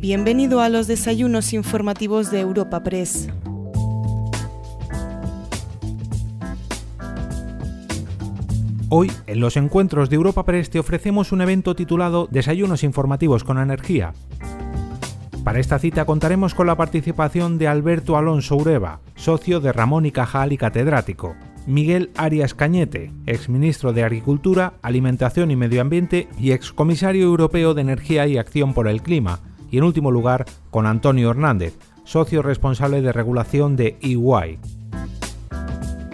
Bienvenido a los desayunos informativos de Europa Press. Hoy, en los encuentros de Europa Press, te ofrecemos un evento titulado Desayunos informativos con energía. Para esta cita contaremos con la participación de Alberto Alonso Ureva, socio de Ramón y Cajal y catedrático, Miguel Arias Cañete, exministro de Agricultura, Alimentación y Medio Ambiente y excomisario europeo de Energía y Acción por el Clima, y en último lugar con Antonio Hernández, socio responsable de regulación de EY.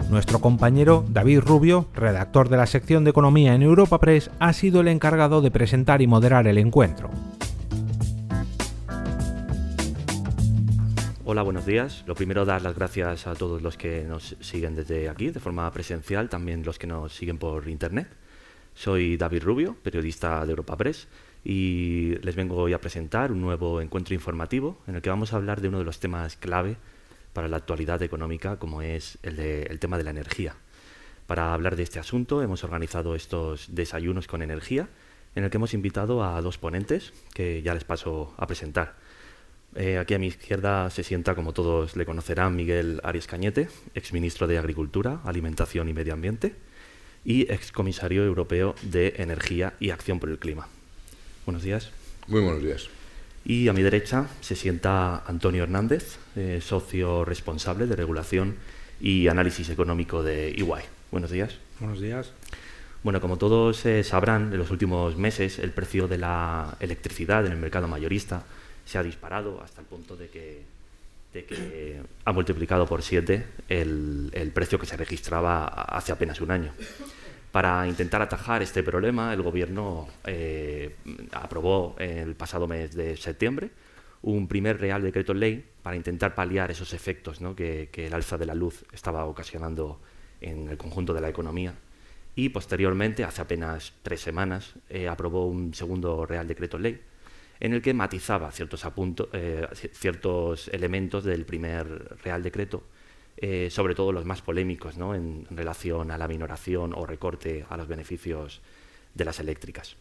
Nuestro compañero David Rubio, redactor de la sección de Economía en Europa Press, ha sido el encargado de presentar y moderar el encuentro. Hola, buenos días. Lo primero, dar las gracias a todos los que nos siguen desde aquí, de forma presencial, también los que nos siguen por Internet. Soy David Rubio, periodista de Europa Press, y les vengo hoy a presentar un nuevo encuentro informativo en el que vamos a hablar de uno de los temas clave para la actualidad económica, como es el, tema de la energía. Para hablar de este asunto hemos organizado estos desayunos con energía, en el que hemos invitado a dos ponentes que ya les paso a presentar. Eh, aquí a mi izquierda se sienta, como todos le conocerán, Miguel Arias Cañete, exministro de Agricultura, Alimentación y Medio Ambiente y excomisario europeo de Energía y Acción por el Clima. Buenos días. Muy buenos días. Y a mi derecha se sienta Antonio Hernández, eh, socio responsable de regulación y análisis económico de EY. Buenos días. Buenos días. Bueno, como todos eh, sabrán, en los últimos meses el precio de la electricidad en el mercado mayorista se ha disparado hasta el punto de que, ha multiplicado por siete el, el precio que se registraba hace apenas un año. Para intentar atajar este problema, el Gobierno eh, aprobó el pasado mes de septiembre un primer Real Decreto Ley para intentar paliar esos efectos que, el alza de la luz estaba ocasionando en el conjunto de la economía. Y posteriormente, hace apenas tres semanas, eh, aprobó un segundo Real Decreto Ley en el que matizaba ciertos, eh, ciertos elementos del primer Real Decreto eh, sobre todo los más polémicos ¿no? en, relación a la minoración o recorte a los beneficios de las eléctricas.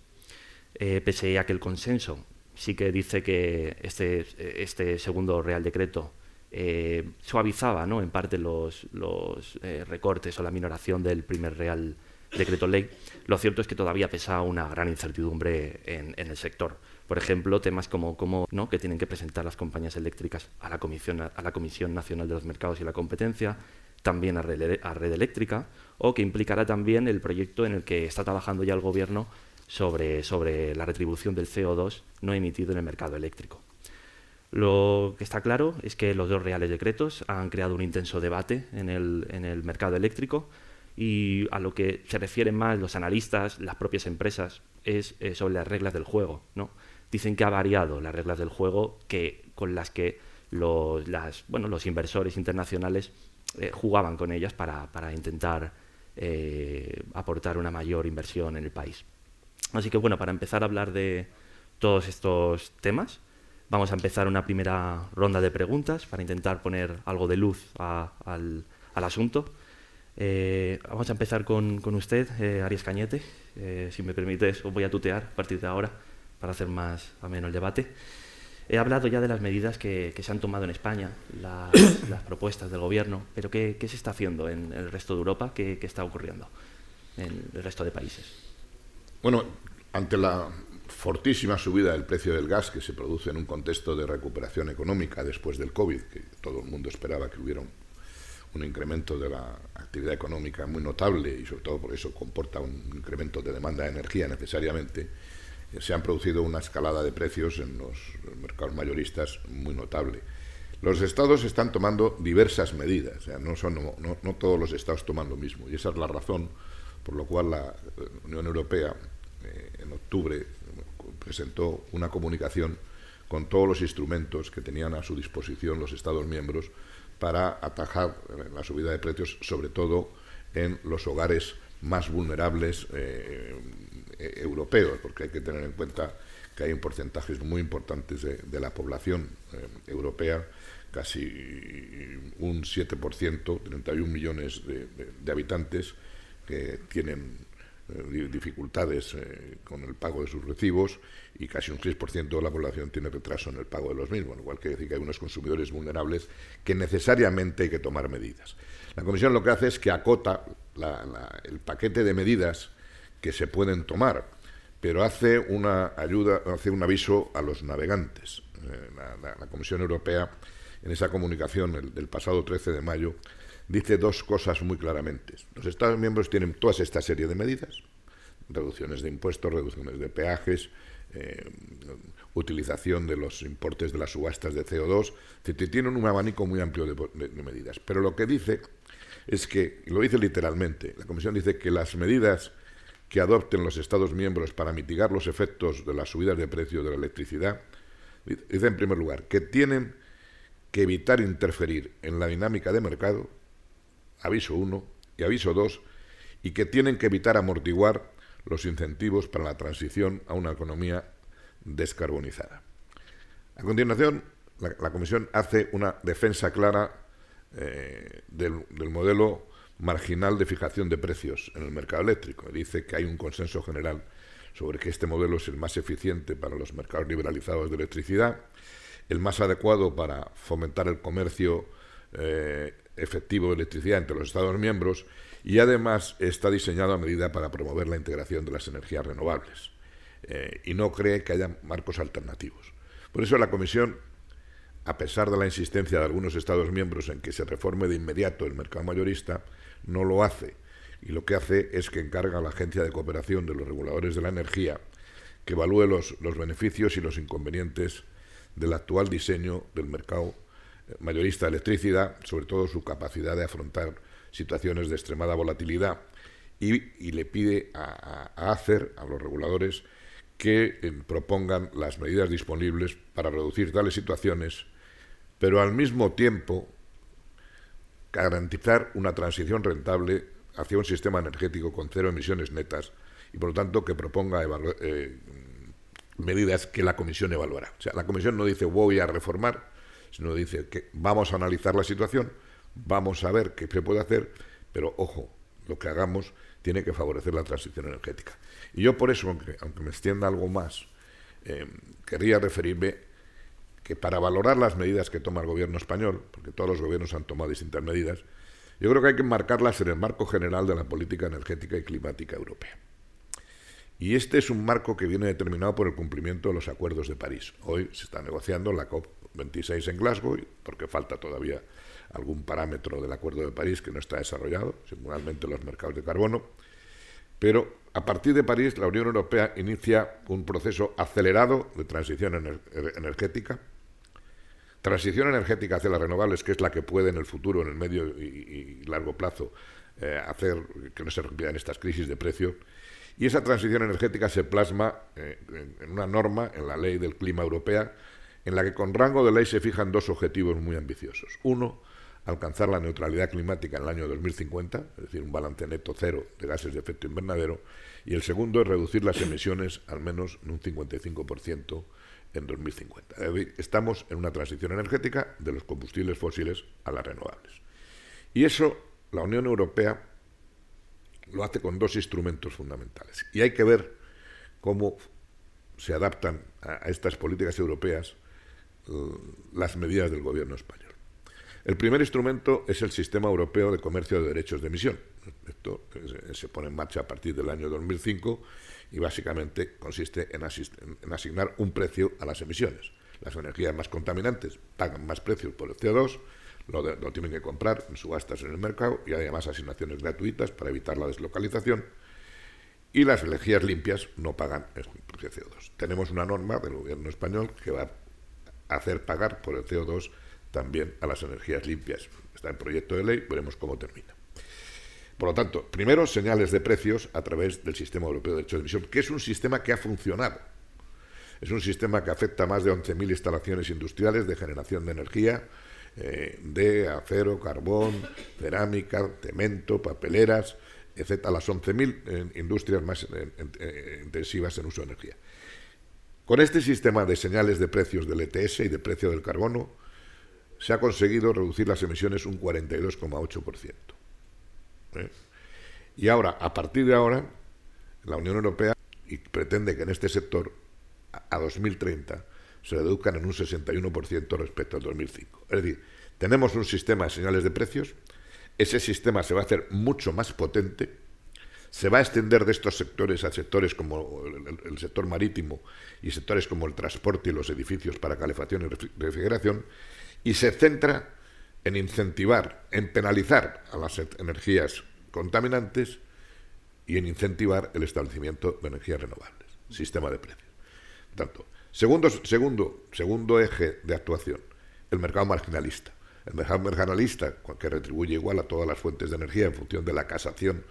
Eh, pese a que el consenso sí que dice que este, este segundo Real Decreto eh, suavizaba en parte los, los recortes o la minoración del primer Real Decreto Ley, lo cierto es que todavía pesa una gran incertidumbre en el sector por ejemplo, temas como, como ¿no? que tienen que presentar las compañías eléctricas a la, Comisión, a la Comisión Nacional de los Mercados y la Competencia, también a red, red eléctrica, o que implicará también el proyecto en el que está trabajando ya el Gobierno sobre, sobre la retribución del CO2 no emitido en el mercado eléctrico. Lo que está claro es que los dos reales decretos han creado un intenso debate en el, en el mercado eléctrico y a lo que se refieren más los analistas, las propias empresas, es eh, sobre las reglas del juego. ¿no? Dicen que ha variado las reglas del juego que, con las que los, bueno, los inversores internacionales eh, jugaban con ellas para, para intentar eh, aportar una mayor inversión en el país. Así que bueno, para empezar a hablar de todos estos temas, vamos a empezar una primera ronda de preguntas para intentar poner algo de luz al, al, asunto. Eh, vamos a empezar con, con usted, Arias Cañete. si me permites, os voy a tutear a partir de ahora para hacer más ameno el debate. He hablado ya de las medidas que, se han tomado en España, las, propuestas del Gobierno, pero ¿qué, se está haciendo en el resto de Europa? ¿Qué, está ocurriendo en el resto de países? Bueno, ante la fortísima subida del precio del gas que se produce en un contexto de recuperación económica después del COVID, que todo el mundo esperaba que hubiera un, un incremento de la actividad económica muy notable y sobre todo por eso comporta un incremento de demanda de energía necesariamente, se han producido una escalada de precios en los mercados mayoristas muy notable. Los estados están tomando diversas medidas, no, son, no, todos los estados toman lo mismo, y esa es la razón por la cual la Unión Europea eh, en octubre presentó una comunicación con todos los instrumentos que tenían a su disposición los Estados miembros para atajar la subida de precios, sobre todo en los hogares más vulnerables eh, eh, europeos, porque hay que tener en cuenta que hay un porcentajes muy importantes de, la población eh, europea, casi un 7%, 31 millones de, habitantes que tienen eh, dificultades eh, con el pago de sus recibos y casi un 6% de la población tiene retraso en el pago de los mismos, lo cual quiere decir que hay unos consumidores vulnerables que necesariamente hay que tomar medidas. La Comisión lo que hace es que acota el paquete de medidas que se pueden tomar, pero hace una ayuda, hace un aviso a los navegantes. Eh, la, Comisión Europea, en esa comunicación del pasado 13 de mayo, dice dos cosas muy claramente. Los Estados miembros tienen toda esta serie de medidas, reducciones de impuestos, reducciones de peajes, eh, utilización de los importes de las subastas de CO2, tienen un abanico muy amplio de, medidas. Pero lo que dice es que, lo dice literalmente, la Comisión dice que las medidas que adopten los Estados miembros para mitigar los efectos de las subidas de precio de la electricidad, dice en primer lugar que tienen que evitar interferir en la dinámica de mercado aviso 1 y aviso 2, y que tienen que evitar amortiguar los incentivos para la transición a una economía descarbonizada. A continuación, la, Comisión hace una defensa clara eh, del, modelo marginal de fijación de precios en el mercado eléctrico. Dice que hay un consenso general sobre que este modelo es el más eficiente para los mercados liberalizados de electricidad, el más adecuado para fomentar el comercio eh, efectivo de electricidad entre los Estados miembros y además está diseñado a medida para promover la integración de las energías renovables eh, y no cree que haya marcos alternativos. Por eso la Comisión, a pesar de la insistencia de algunos Estados miembros en que se reforme de inmediato el mercado mayorista, no lo hace. Y lo que hace es que encarga a la Agencia de Cooperación de los Reguladores de la Energía que evalúe los, los beneficios y los inconvenientes del actual diseño del mercado mayorista de electricidad, sobre todo su capacidad de afrontar situaciones de extremada volatilidad, y, le pide a, hacer a los reguladores que eh, propongan las medidas disponibles para reducir tales situaciones, pero al mismo tiempo garantizar una transición rentable hacia un sistema energético con cero emisiones netas y por lo tanto que proponga eh, medidas que la Comisión evaluará. O sea, la Comisión no dice voy a reformar, sino dice que vamos a analizar la situación, vamos a ver qué se puede hacer, pero ojo, lo que hagamos tiene que favorecer la transición energética. Y yo por eso, aunque, aunque me extienda algo más, eh, querría referirme que para valorar las medidas que toma el gobierno español, porque todos los gobiernos han tomado distintas medidas, yo creo que hay que marcarlas en el marco general de la política energética y climática europea. Y este es un marco que viene determinado por el cumplimiento de los acuerdos de París. Hoy se está negociando la COP26 en Glasgow, porque falta todavía algún parámetro del Acuerdo de París que no está desarrollado, singularmente los mercados de carbono. Pero a partir de París, la Unión Europea inicia un proceso acelerado de transición energética. Transición energética hacia las renovables, que es la que puede en el futuro, en el medio y, largo plazo, eh, hacer que no se repitan estas crisis de precio y esa transición energética se plasma eh, en una norma, en la ley del clima europea, en la que con rango de ley se fijan dos objetivos muy ambiciosos. Uno, alcanzar la neutralidad climática en el año 2050, es decir, un balance neto cero de gases de efecto invernadero, y el segundo es reducir las emisiones al menos en un 55% en 2050. estamos en una transición energética de los combustibles fósiles a las renovables. Y eso la Unión Europea lo hace con dos instrumentos fundamentales. Y hay que ver cómo se adaptan a, estas políticas europeas eh, las medidas del gobierno español. El primer instrumento es el Sistema Europeo de Comercio de Derechos de Emisión. Esto se pone en marcha a partir del año 2005 y básicamente consiste en, en asignar un precio a las emisiones. Las energías más contaminantes pagan más precios por el CO2, lo, tienen que comprar en subastas en el mercado y además asignaciones gratuitas para evitar la deslocalización. Y las energías limpias no pagan el CO2. Tenemos una norma del gobierno español que va a hacer pagar por el CO2 también a las energías limpias. Está en proyecto de ley, veremos cómo termina. Por lo tanto, primero, señales de precios a través del Sistema Europeo de Derechos de Emisión, que es un sistema que ha funcionado. Es un sistema que afecta a más de 11.000 instalaciones industriales de generación de energía, eh, de acero, carbón, cerámica, cemento, papeleras, etc., las 11.000 eh, industrias más eh, intensivas en uso de energía. Con este sistema de señales de precios del ETS y de precio del carbono, se ha conseguido reducir las emisiones un 42,8%. Y ahora, a partir de ahora, la Unión Europea pretende que en este sector a 2030 se reduzcan en un 61% respecto al 2005. Es decir, tenemos un sistema de señales de precios, ese sistema se va a hacer mucho más potente, se va a extender de estos sectores a sectores como el, sector marítimo y sectores como el transporte y los edificios para calefacción y refrigeración, y se centra en incentivar, en penalizar a las energías contaminantes y en incentivar el establecimiento de energías renovables, sistema de precios. Tanto, segundo, segundo, segundo eje de actuación, el mercado marginalista. El mercado marginalista, que retribuye igual a todas las fuentes de energía en función de la casación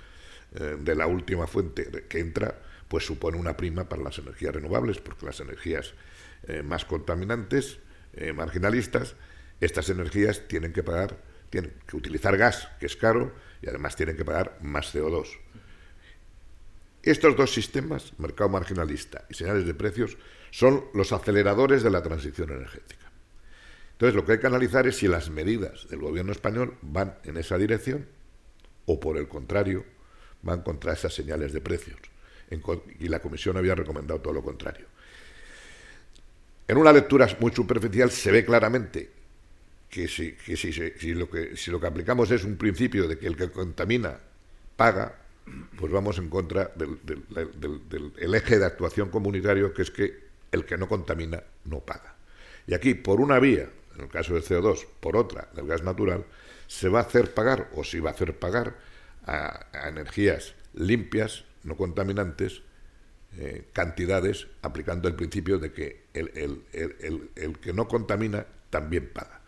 eh, de la última fuente que entra, pues supone una prima para las energías renovables, porque las energías eh, más contaminantes, eh, marginalistas, estas energías tienen que pagar, tienen que utilizar gas, que es caro, y además tienen que pagar más CO2. Estos dos sistemas, mercado marginalista y señales de precios, son los aceleradores de la transición energética. Entonces, lo que hay que analizar es si las medidas del gobierno español van en esa dirección o, por el contrario, van contra esas señales de precios. y la Comisión había recomendado todo lo contrario. En una lectura muy superficial se ve claramente que, si, lo que si lo que aplicamos es un principio de que el que contamina paga, pues vamos en contra del, eje de actuación comunitario, que es que el que no contamina no paga. Y aquí, por una vía, en el caso del CO2, por otra, del gas natural, se va a hacer pagar, o se va a hacer pagar, a, energías limpias, no contaminantes, eh, cantidades, aplicando el principio de que el, que no contamina también paga.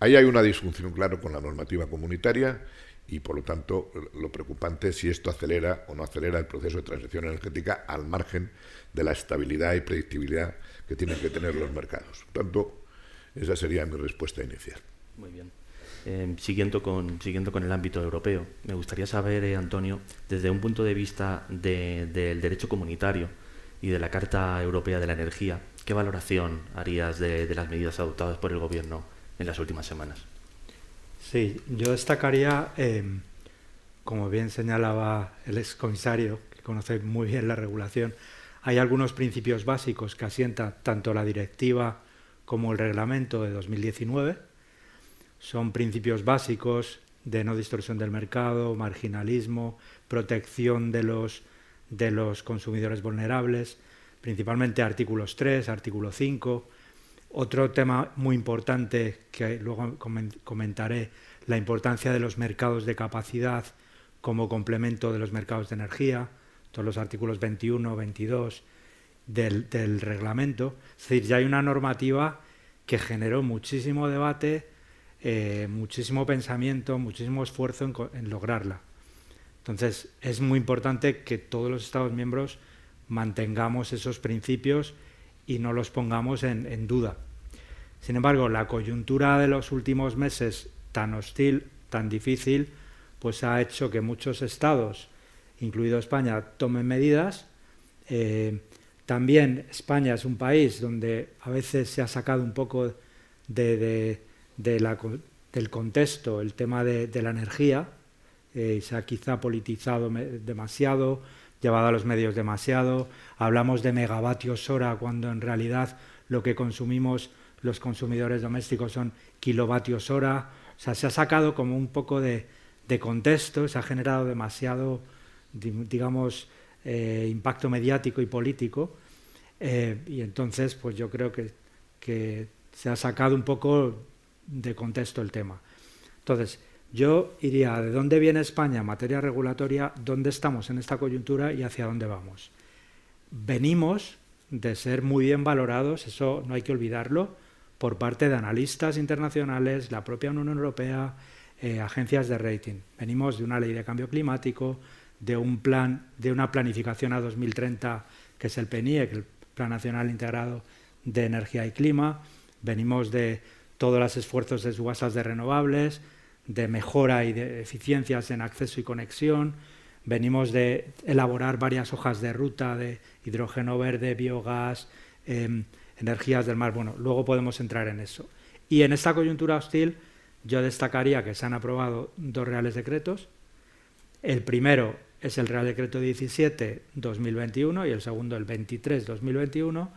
Ahí hay una disfunción, claro, con la normativa comunitaria y por lo tanto lo preocupante es si esto acelera o no acelera el proceso de transición energética al margen de la estabilidad y predictibilidad que tienen que tener los mercados. Por tanto, esa sería mi respuesta inicial. Muy bien. Eh, siguiendo, con, siguiendo con el ámbito europeo, me gustaría saber, eh, Antonio, desde un punto de vista del derecho comunitario y de la Carta Europea de la Energía, ¿qué valoración harías de las medidas adoptadas por el Gobierno en las últimas semanas? Sí, yo destacaría, eh, como bien señalaba el excomisario, que conoce muy bien la regulación, hay algunos principios básicos que asienta tanto la directiva como el reglamento de 2019. Son principios básicos de no distorsión del mercado, marginalismo, protección de los, de los consumidores vulnerables, principalmente artículos 3, artículo 5, otro tema muy importante que luego comentaré, la importancia de los mercados de capacidad como complemento de los mercados de energía, todos los artículos 21, 22 del, reglamento. Es decir, ya hay una normativa que generó muchísimo debate, eh, muchísimo pensamiento, muchísimo esfuerzo en, en lograrla. Entonces, es muy importante que todos los Estados miembros mantengamos esos principios y no los pongamos en, duda. Sin embargo, la coyuntura de los últimos meses tan hostil, tan difícil, pues ha hecho que muchos estados, incluido España, tomen medidas. Eh, también España es un país donde a veces se ha sacado un poco de, del contexto el tema de, la energía, eh, se ha quizá politizado demasiado, llevado a los medios demasiado, hablamos de megavatios hora cuando en realidad lo que consumimos los consumidores domésticos son kilovatios hora, o sea, se ha sacado como un poco de, contexto, se ha generado demasiado, digamos, eh, impacto mediático y político, eh, y entonces pues yo creo que, que se ha sacado un poco de contexto el tema. Entonces, yo iría de dónde viene España en materia regulatoria, dónde estamos en esta coyuntura y hacia dónde vamos. Venimos de ser muy bien valorados, eso no hay que olvidarlo, por parte de analistas internacionales, la propia Unión Europea, eh, agencias de rating. Venimos de una ley de cambio climático, de un plan, de una planificación a 2030 que es el PNIEC, el Plan Nacional Integrado de Energía y Clima. Venimos de todos los esfuerzos de subastas de renovables, de mejora y de eficiencias en acceso y conexión. Venimos de elaborar varias hojas de ruta de hidrógeno verde, biogás, em, energías del mar. Bueno, luego podemos entrar en eso. Y en esta coyuntura hostil yo destacaría que se han aprobado dos reales decretos. El primero es el Real Decreto 17-2021 y el segundo el 23-2021.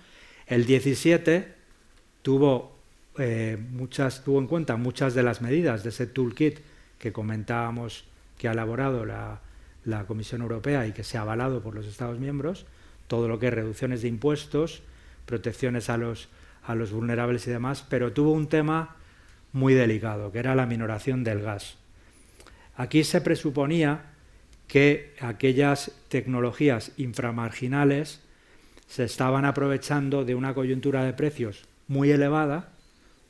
El 17 tuvo, eh, muchas, tuvo en cuenta muchas de las medidas de ese toolkit que comentábamos que ha elaborado la, Comisión Europea y que se ha avalado por los Estados miembros, todo lo que es reducciones de impuestos, protecciones a los, a los vulnerables y demás, pero tuvo un tema muy delicado, que era la minoración del gas. Aquí se presuponía que aquellas tecnologías inframarginales se estaban aprovechando de una coyuntura de precios muy elevada,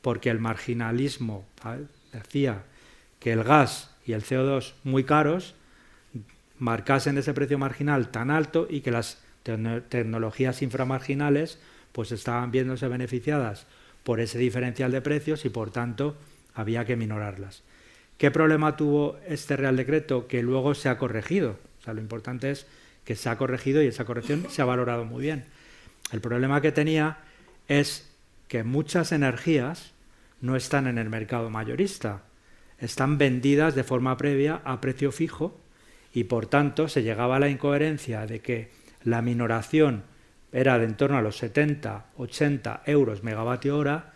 porque el marginalismo decía que el gas y el CO2 muy caros marcasen ese precio marginal tan alto y que las tecnologías inframarginales pues estaban viéndose beneficiadas por ese diferencial de precios y por tanto había que minorarlas. ¿Qué problema tuvo este Real Decreto que luego se ha corregido? O sea, lo importante es que se ha corregido y esa corrección se ha valorado muy bien. El problema que tenía es que muchas energías no están en el mercado mayorista, están vendidas de forma previa a precio fijo y por tanto se llegaba a la incoherencia de que la minoración era de en torno a los 70, 80 euros megavatio hora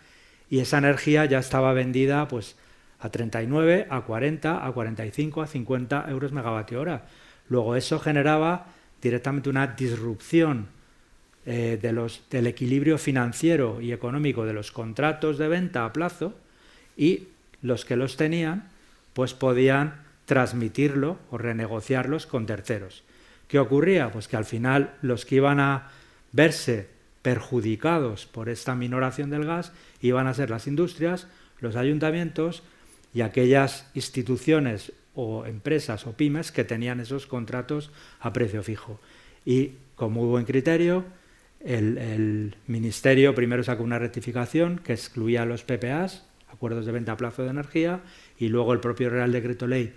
y esa energía ya estaba vendida pues a 39, a 40, a 45, a 50 euros megavatio hora. Luego eso generaba directamente una disrupción eh, de los, del equilibrio financiero y económico de los contratos de venta a plazo y los que los tenían pues podían transmitirlo o renegociarlos con terceros. ¿Qué ocurría? Pues que al final los que iban a verse perjudicados por esta minoración del gas iban a ser las industrias, los ayuntamientos y aquellas instituciones o empresas o pymes que tenían esos contratos a precio fijo. Y con muy buen criterio, el, Ministerio primero sacó una rectificación que excluía los PPAs, acuerdos de venta a plazo de energía, y luego el propio Real Decreto Ley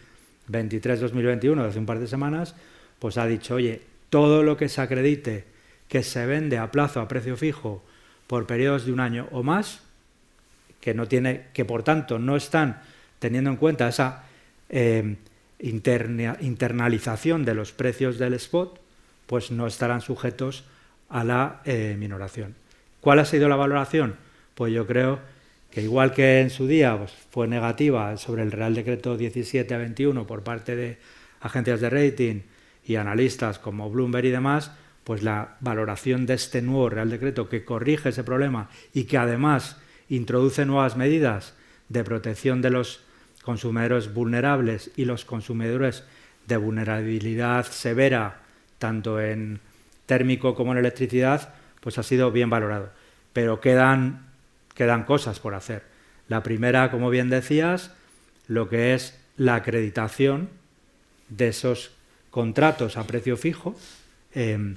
23-2021, hace un par de semanas, pues ha dicho, oye, todo lo que se acredite que se vende a plazo, a precio fijo, por periodos de un año o más, que, no tiene, que por tanto no están teniendo en cuenta esa eh, internalización de los precios del spot, pues no estarán sujetos a la eh, minoración. ¿Cuál ha sido la valoración? Pues yo creo que igual que en su día pues, fue negativa sobre el Real Decreto 17 a 21 por parte de agencias de rating y analistas como Bloomberg y demás, pues la valoración de este nuevo Real Decreto que corrige ese problema y que además introduce nuevas medidas de protección de los consumidores vulnerables y los consumidores de vulnerabilidad severa, tanto en térmico como en electricidad, pues ha sido bien valorado. Pero quedan quedan cosas por hacer. La primera, como bien decías, lo que es la acreditación de esos contratos a precio fijo, em,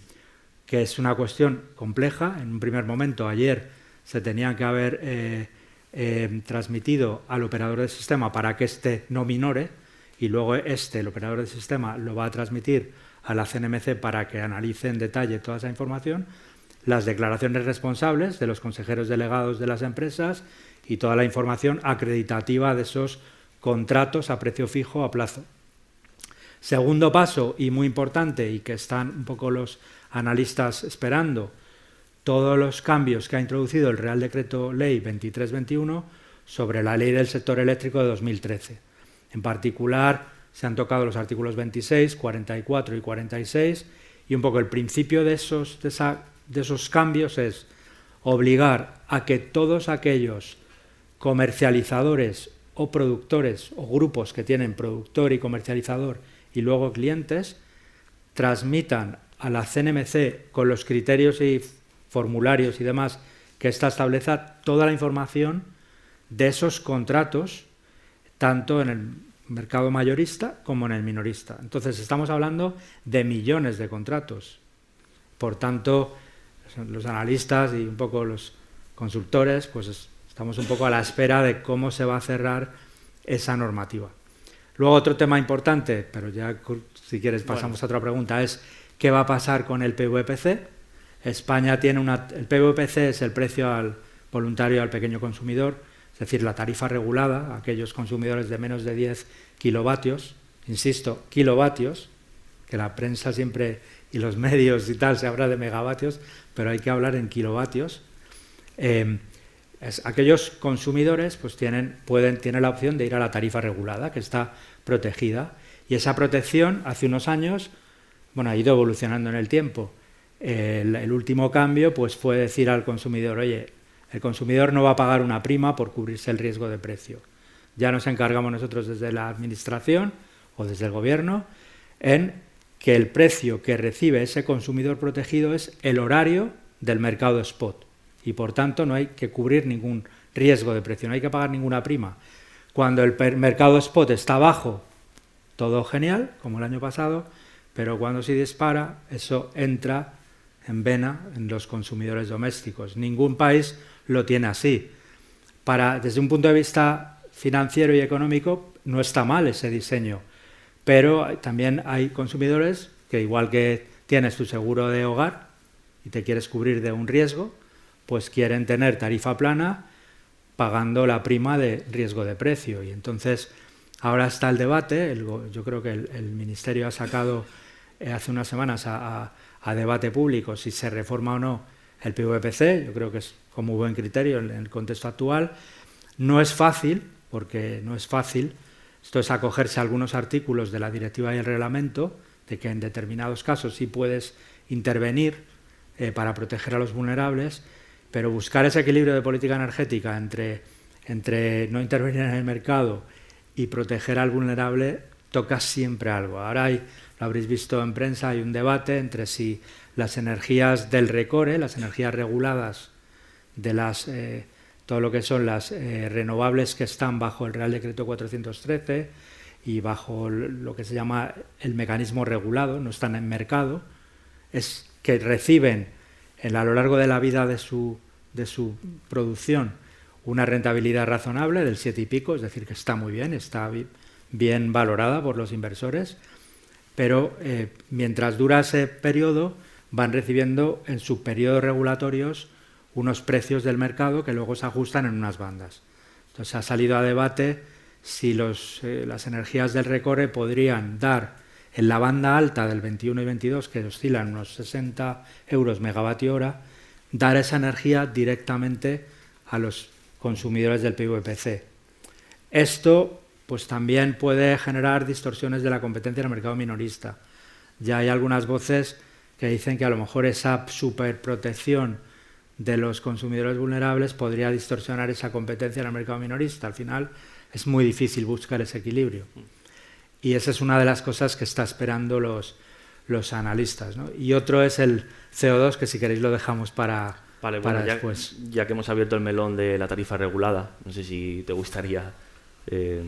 que es una cuestión compleja. En un primer momento, ayer, se tenían que haber eh, em, transmitido al operador del sistema para que éste no minore, y luego este, el operador del sistema, lo va a transmitir a la CNMC para que analice en detalle toda esa información las declaraciones responsables de los consejeros delegados de las empresas y toda la información acreditativa de esos contratos a precio fijo a plazo. Segundo paso, y muy importante, y que están un poco los analistas esperando, todos los cambios que ha introducido el Real Decreto Ley 2321 sobre la Ley del Sector Eléctrico de 2013. En particular, se han tocado los artículos 26, 44 y 46, y un poco el principio de, esos, de esa de esos cambios es obligar a que todos aquellos comercializadores o productores o grupos que tienen productor y comercializador y luego clientes transmitan a la CNMC con los criterios y formularios y demás que ésta estableza toda la información de esos contratos, tanto en el mercado mayorista como en el minorista. Entonces estamos hablando de millones de contratos. Por tanto, los analistas y un poco los consultores, pues estamos un poco a la espera de cómo se va a cerrar esa normativa. Luego otro tema importante, pero ya si quieres pasamos a otra pregunta, es qué va a pasar con el PVPC. España tiene una... El PVPC es el precio al voluntario al pequeño consumidor, es decir, la tarifa regulada aquellos consumidores de menos de 10 kilovatios, insisto, kilovatios, que la prensa siempre y los medios y tal se habla de megavatios, pero hay que hablar en kilovatios. Eh, aquellos consumidores pues tienen, pueden, tienen la opción de ir a la tarifa regulada, que está protegida. Y esa protección hace unos años bueno, ha ido evolucionando en el tiempo. El, el, último cambio pues, fue decir al consumidor, oye, el consumidor no va a pagar una prima por cubrirse el riesgo de precio. Ya nos encargamos nosotros desde la Administración o desde el Gobierno en que el precio que recibe ese consumidor protegido es el horario del mercado spot y por tanto no hay que cubrir ningún riesgo de precio, no hay que pagar ninguna prima. Cuando el mercado spot está bajo, todo genial, como el año pasado, pero cuando se dispara, eso entra en vena en los consumidores domésticos. Ningún país lo tiene así. Para, desde un punto de vista financiero y económico, no está mal ese diseño, pero también hay consumidores que igual que tienes tu seguro de hogar y te quieres cubrir de un riesgo, pues quieren tener tarifa plana pagando la prima de riesgo de precio. Y entonces ahora está el debate, yo creo que el, Ministerio ha sacado eh, hace unas semanas a, debate público si se reforma o no el PVPC, yo creo que es como buen criterio en el contexto actual. No es fácil, porque no es fácil, esto es acogerse a algunos artículos de la directiva y el reglamento, de que en determinados casos sí puedes intervenir eh, para proteger a los vulnerables, pero buscar ese equilibrio de política energética entre, entre no intervenir en el mercado y proteger al vulnerable toca siempre algo. Ahora hay, lo habréis visto en prensa, hay un debate entre si las energías del recore, las energías reguladas de las eh, todo lo que son las eh, renovables que están bajo el Real Decreto 413 y bajo lo que se llama el mecanismo regulado, no están en mercado, es que reciben en, a lo largo de la vida de su, de su producción una rentabilidad razonable del 7 y pico, es decir, que está muy bien, está bien valorada por los inversores, pero eh, mientras dura ese periodo van recibiendo en sus periodos regulatorios unos precios del mercado que luego se ajustan en unas bandas. Entonces ha salido a debate si los, eh, las energías del recorre podrían dar en la banda alta del 21 y 22, que oscilan unos 60 euros megavatio hora, dar esa energía directamente a los consumidores del PVPC. Esto pues también puede generar distorsiones de la competencia en el mercado minorista. Ya hay algunas voces que dicen que a lo mejor esa superprotección de los consumidores vulnerables podría distorsionar esa competencia en el mercado minorista. Al final es muy difícil buscar ese equilibrio. Y esa es una de las cosas que está esperando los, los analistas. Y otro es el CO2, que si queréis lo dejamos para, para ya, después. Ya que hemos abierto el melón de la tarifa regulada, no sé si te gustaría eh,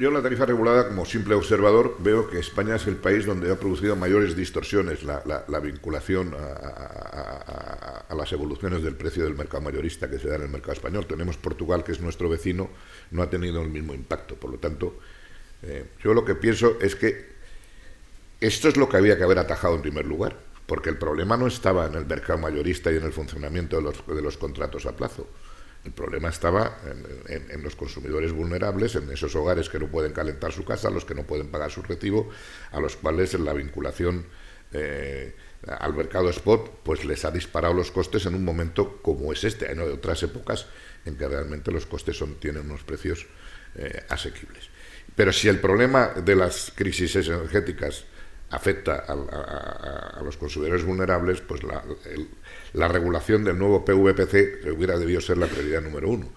yo la tarifa regulada, como simple observador, veo que España es el país donde ha producido mayores distorsiones la, vinculación a, las evoluciones del precio del mercado mayorista que se da en el mercado español. Tenemos Portugal, que es nuestro vecino, no ha tenido el mismo impacto. Por lo tanto, eh, yo lo que pienso es que esto es lo que había que haber atajado en primer lugar, porque el problema no estaba en el mercado mayorista y en el funcionamiento de los, de los contratos a plazo. El problema estaba en, los consumidores vulnerables, en esos hogares que no pueden calentar su casa, los que no pueden pagar su recibo, a los cuales la vinculación eh, al mercado spot pues les ha disparado los costes en un momento como es este, hay otras épocas en que realmente los costes son, tienen unos precios eh, asequibles. Pero si el problema de las crisis energéticas afecta a, los consumidores vulnerables, pues la, regulación del nuevo PVPC hubiera debido ser la prioridad número uno.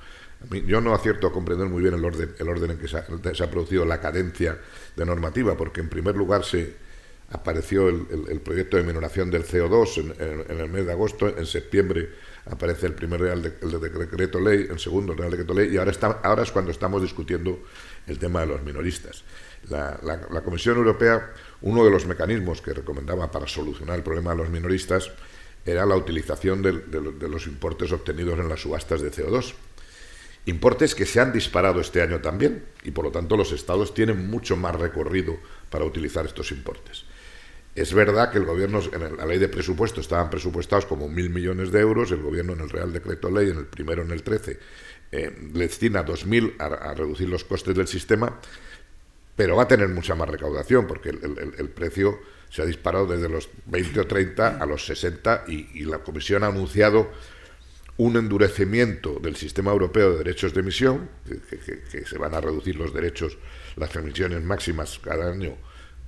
yo no acierto a comprender muy bien el orden, el orden en que se ha, producido la cadencia de normativa, porque en primer lugar se apareció el, proyecto de minoración del CO2 en, el mes de agosto, en septiembre aparece el primer Real Decreto Ley, el segundo Real Decreto Ley, y ahora, está, ahora es cuando estamos discutiendo el tema de los minoristas. la Comisión Europea uno de los mecanismos que recomendaba para solucionar el problema de los minoristas era la utilización de, los importes obtenidos en las subastas de CO2. Importes que se han disparado este año también y por lo tanto los estados tienen mucho más recorrido para utilizar estos importes. Es verdad que el gobierno, en la ley de presupuesto, estaban presupuestados como mil millones de euros, el gobierno en el Real Decreto Ley, en el primero, en el 13, eh, destina 2.000 a, a reducir los costes del sistema, pero va a tener mucha más recaudación porque el, precio se ha disparado desde los 20 o 30 a los 60 y, la Comisión ha anunciado un endurecimiento del sistema europeo de derechos de emisión, que, se van a reducir los derechos, las emisiones máximas cada año,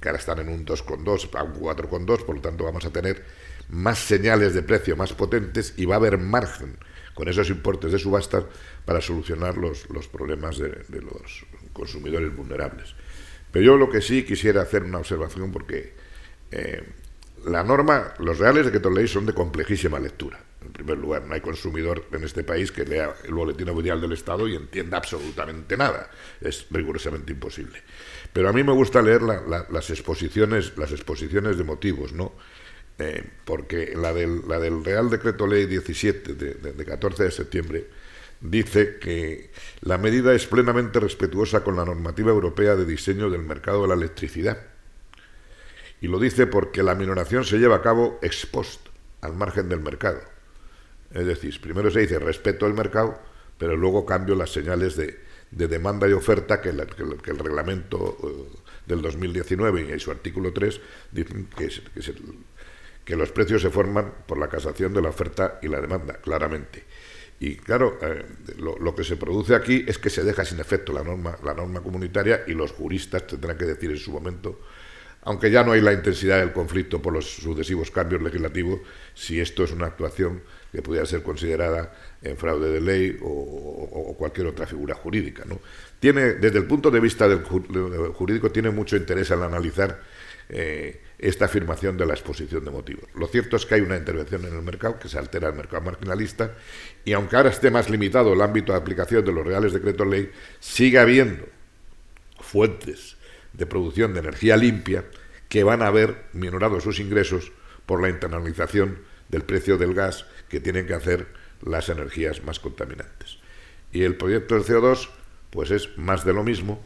que ahora están en un 2,2 a un 4,2, por lo tanto vamos a tener más señales de precio más potentes y va a haber margen con esos importes de subastas para solucionar los, los problemas de, los consumidores vulnerables. Pero yo lo que sí quisiera hacer una observación porque eh, la norma, los reales de que ley son de complejísima lectura. En primer lugar, no hay consumidor en este país que lea el boletín oficial del Estado y entienda absolutamente nada. Es rigurosamente imposible. Pero a mí me gusta leer las exposiciones, las exposiciones de motivos, ¿no? Eh, porque la del, la del Real Decreto Ley 17 de, de 14 de septiembre dice que la medida es plenamente respetuosa con la normativa europea de diseño del mercado de la electricidad. Y lo dice porque la minoración se lleva a cabo ex post, al margen del mercado. Es decir, primero se dice respeto al mercado, pero luego cambio las señales de, demanda y oferta que, el reglamento eh, del 2019 y su artículo 3 dicen que, es, que, que los precios se forman por la casación de la oferta y la demanda, claramente. Y claro, eh, lo, que se produce aquí es que se deja sin efecto la norma, la norma comunitaria y los juristas tendrán que decir en su momento, aunque ya no hay la intensidad del conflicto por los sucesivos cambios legislativos, si esto es una actuación que pudiera ser considerada en fraude de ley o, cualquier otra figura jurídica. ¿no? Tiene, desde el punto de vista del jurídico, tiene mucho interés al analizar eh, esta afirmación de la exposición de motivos. Lo cierto es que hay una intervención en el mercado, que se altera el mercado marginalista, y aunque ahora esté más limitado el ámbito de aplicación de los reales decretos ley, sigue habiendo fuentes de producción de energía limpia que van a ver minorados sus ingresos por la internalización del precio del gas que tienen que hacer las energías más contaminantes. Y el proyecto del CO2, pues es más de lo mismo,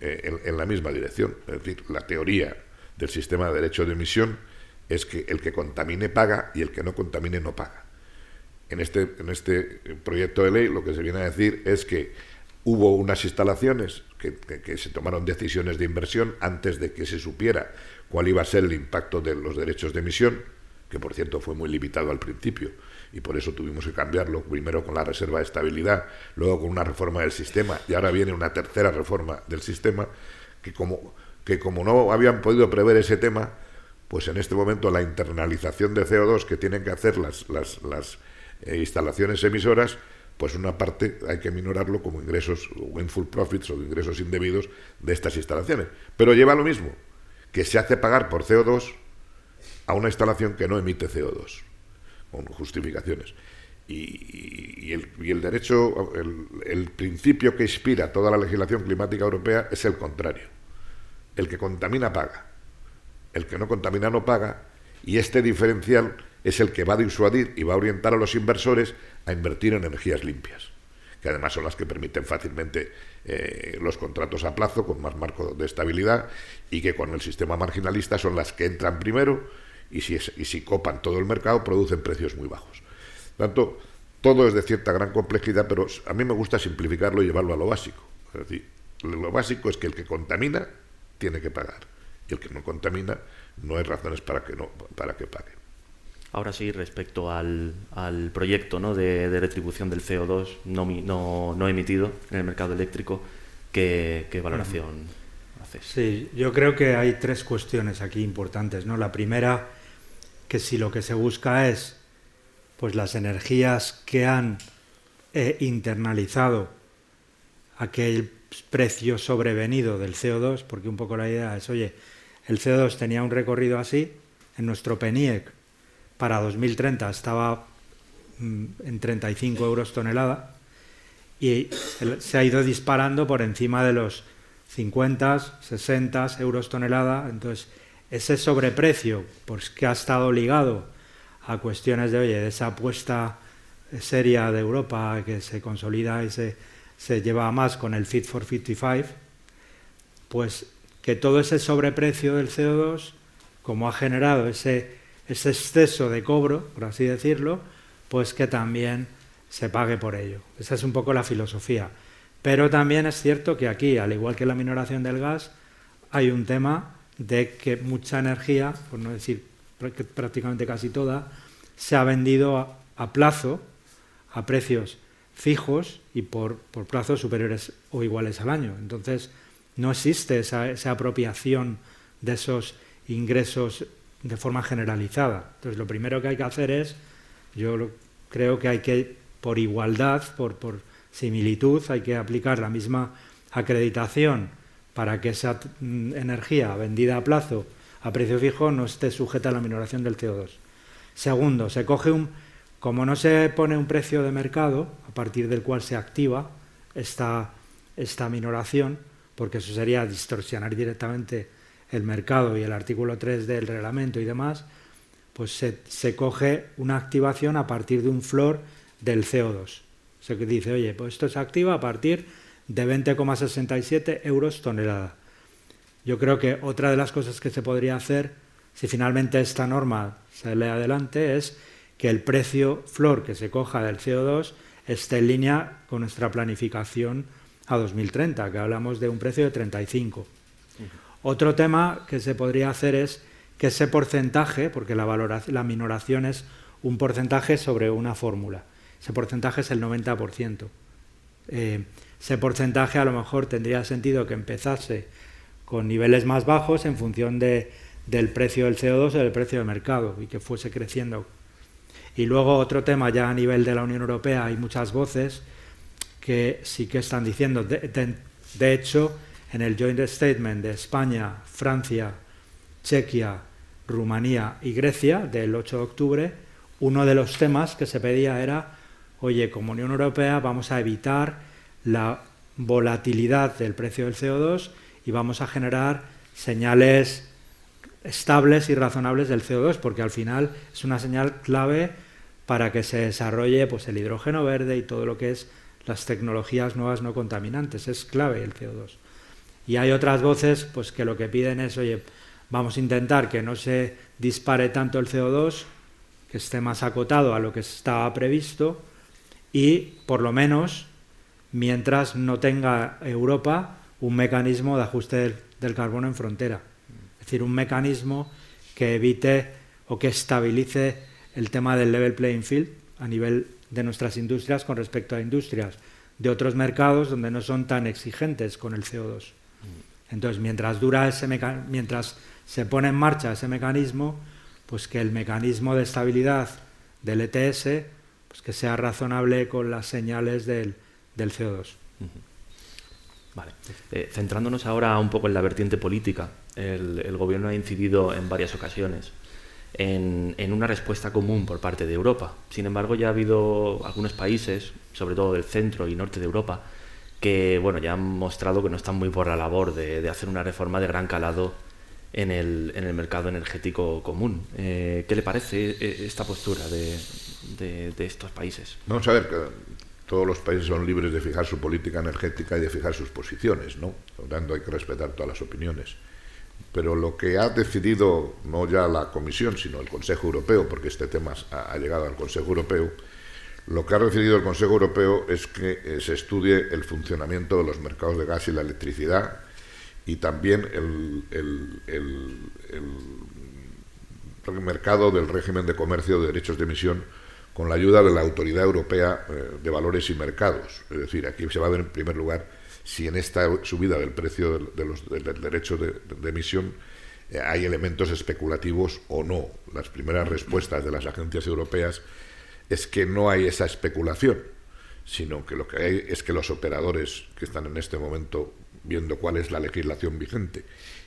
eh, en, la misma dirección. Es decir, la teoría del sistema de derecho de emisión es que el que contamine paga y el que no contamine no paga. En este, en este proyecto de ley lo que se viene a decir es que hubo unas instalaciones que, que, se tomaron decisiones de inversión antes de que se supiera cuál iba a ser el impacto de los derechos de emisión, que por cierto fue muy limitado al principio, y por eso tuvimos que cambiarlo, primero con la reserva de estabilidad, luego con una reforma del sistema y ahora viene una tercera reforma del sistema que como, que como no habían podido prever ese tema, pues en este momento la internalización de CO2 que tienen que hacer las, las, las eh, instalaciones emisoras, pues una parte hay que minorarlo como ingresos o full profits o ingresos indebidos de estas instalaciones. Pero lleva lo mismo, que se hace pagar por CO2 a una instalación que no emite CO2 justificaciones. Y, el, derecho, el, principio que inspira toda la legislación climática europea es el contrario. El que contamina paga, el que no contamina no paga, y este diferencial es el que va a disuadir y va a orientar a los inversores a invertir en energías limpias, que además son las que permiten fácilmente eh, los contratos a plazo con más marco de estabilidad y que con el sistema marginalista son las que entran primero y si, y si copan todo el mercado producen precios muy bajos. tanto, todo es de cierta gran complejidad, pero a mí me gusta simplificarlo y llevarlo a lo básico. Es decir, lo básico es que el que contamina tiene que pagar y el que no contamina no hay razones para que no para que pague. Ahora sí, respecto al, al proyecto ¿no? de, retribución del CO2 no, no, no, emitido en el mercado eléctrico, ¿qué, qué valoración haces? Sí, yo creo que hay tres cuestiones aquí importantes. ¿no? La primera que si lo que se busca es pues las energías que han eh, internalizado aquel precio sobrevenido del CO2, porque un poco la idea es, oye, el CO2 tenía un recorrido así, en nuestro PENIEC para 2030 estaba mm, en 35 euros tonelada y se ha ido disparando por encima de los 50, 60 euros tonelada, entonces ese sobreprecio pues, que ha estado ligado a cuestiones de, oye, de esa apuesta seria de Europa que se consolida y se, lleva más con el Fit for 55, pues que todo ese sobreprecio del CO2, como ha generado ese, ese exceso de cobro, por así decirlo, pues que también se pague por ello. Esa es un poco la filosofía. Pero también es cierto que aquí, al igual que la minoración del gas, hay un tema de que mucha energía, por no decir prácticamente casi toda, se ha vendido a, plazo, a precios fijos y por, plazos superiores o iguales al año. Entonces, no existe esa, esa apropiación de esos ingresos de forma generalizada. Entonces, lo primero que hay que hacer es, yo creo que hay que, por igualdad, por, por similitud, hay que aplicar la misma acreditación para que esa mm, energía vendida a plazo a precio fijo no esté sujeta a la minoración del CO2. Segundo, se coge un, como no se pone un precio de mercado a partir del cual se activa esta, esta minoración, porque eso sería distorsionar directamente el mercado y el artículo 3 del reglamento y demás, pues se, se coge una activación a partir de un flor del CO2. O sea que dice, oye, pues esto se activa a partir de 20,67 euros tonelada. Yo creo que otra de las cosas que se podría hacer, si finalmente esta norma se lee adelante, es que el precio flor que se coja del CO2 esté en línea con nuestra planificación a 2030, que hablamos de un precio de 35. Otro tema que se podría hacer es que ese porcentaje, porque la, la minoración es un porcentaje sobre una fórmula, ese porcentaje es el 90%. Eh, ese porcentaje a lo mejor tendría sentido que empezase con niveles más bajos en función de, del precio del CO2 o del precio de mercado y que fuese creciendo. Y luego otro tema ya a nivel de la Unión Europea, hay muchas voces que sí que están diciendo, de, hecho, en el Joint Statement de España, Francia, Chequia, Rumanía y Grecia del 8 de octubre, uno de los temas que se pedía era, oye, como Unión Europea vamos a evitar la volatilidad del precio del CO2 y vamos a generar señales estables y razonables del CO2, porque al final es una señal clave para que se desarrolle pues, el hidrógeno verde y todo lo que es las tecnologías nuevas no contaminantes. Es clave el CO2. Y hay otras voces pues, que lo que piden es, oye, vamos a intentar que no se dispare tanto el CO2, que esté más acotado a lo que estaba previsto y por lo menos mientras no tenga Europa un mecanismo de ajuste del, carbono en frontera. Es decir, un mecanismo que evite o que estabilice el tema del level playing field a nivel de nuestras industrias con respecto a industrias de otros mercados donde no son tan exigentes con el CO2. Entonces, mientras dura ese mientras se pone en marcha ese mecanismo, pues que el mecanismo de estabilidad del ETS pues que sea razonable con las señales del, del CO2. Vale. Eh, centrándonos ahora un poco en la vertiente política, el, Gobierno ha incidido en varias ocasiones en, una respuesta común por parte de Europa. Sin embargo, ya ha habido algunos países, sobre todo del centro y norte de Europa, que bueno, ya han mostrado que no están muy por la labor de, hacer una reforma de gran calado en el, en el mercado energético común. Eh, ¿Qué le parece eh, esta postura de, de, estos países? Vamos a ver, todos los países son libres de fijar su política energética y de fijar sus posiciones, ¿no? Por tanto, hay que respetar todas las opiniones. Pero lo que ha decidido no ya la Comisión, sino el Consejo Europeo, porque este tema ha, llegado al Consejo Europeo, lo que ha decidido el Consejo Europeo es que eh, se estudie el funcionamiento de los mercados de gas y la electricidad y también el, el mercado del régimen de comercio de derechos de emisión con la ayuda de la Autoridad Europea eh, de Valores y Mercados. Es decir, aquí se va a ver en primer lugar si en esta subida del precio de, los, del derecho de, emisión eh, hay elementos especulativos o no. Las primeras respuestas de las agencias europeas es que no hay esa especulación, sino que lo que hay es que los operadores que están en este momento viendo cuál es la legislación vigente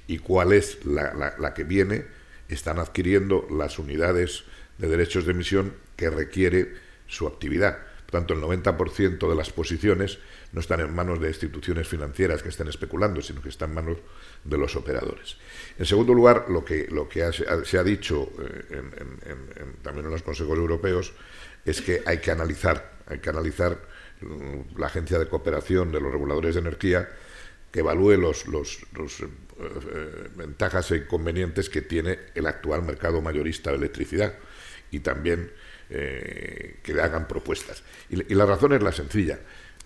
y cuál es la que viene, están adquiriendo las unidades de derechos de emisión que requiere su actividad. Por tanto, el 90% de las posiciones no están en manos de instituciones financieras que estén especulando, sino que están en manos de los operadores. En segundo lugar, lo que, se ha dicho eh, también en los consejos europeos es que hay que analizar, hay que analizar mm, la agencia de cooperación de los reguladores de energía que evalúe los, los, eh, eh, ventajas e inconvenientes que tiene el actual mercado mayorista de electricidad y también eh, que le hagan propuestas. Y, la razón es la sencilla.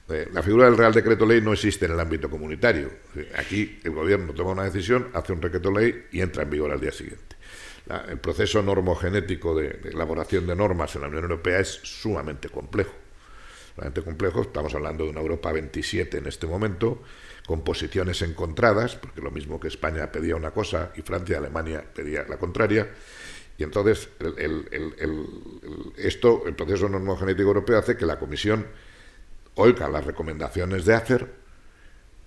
eh, la figura del Real Decreto Ley no existe en el ámbito comunitario. Aquí el Gobierno toma una decisión, hace un decreto ley y entra en vigor al día siguiente. el proceso normogenético de, de, elaboración de normas en la Unión Europea es sumamente complejo. Sumamente complejo, estamos hablando de una Europa 27 en este momento, con posiciones encontradas, porque lo mismo que España pedía una cosa y Francia y Alemania pedía la contraria. Y entonces esto, el proceso normogenético europeo hace que la Comisión oiga las recomendaciones de ACER,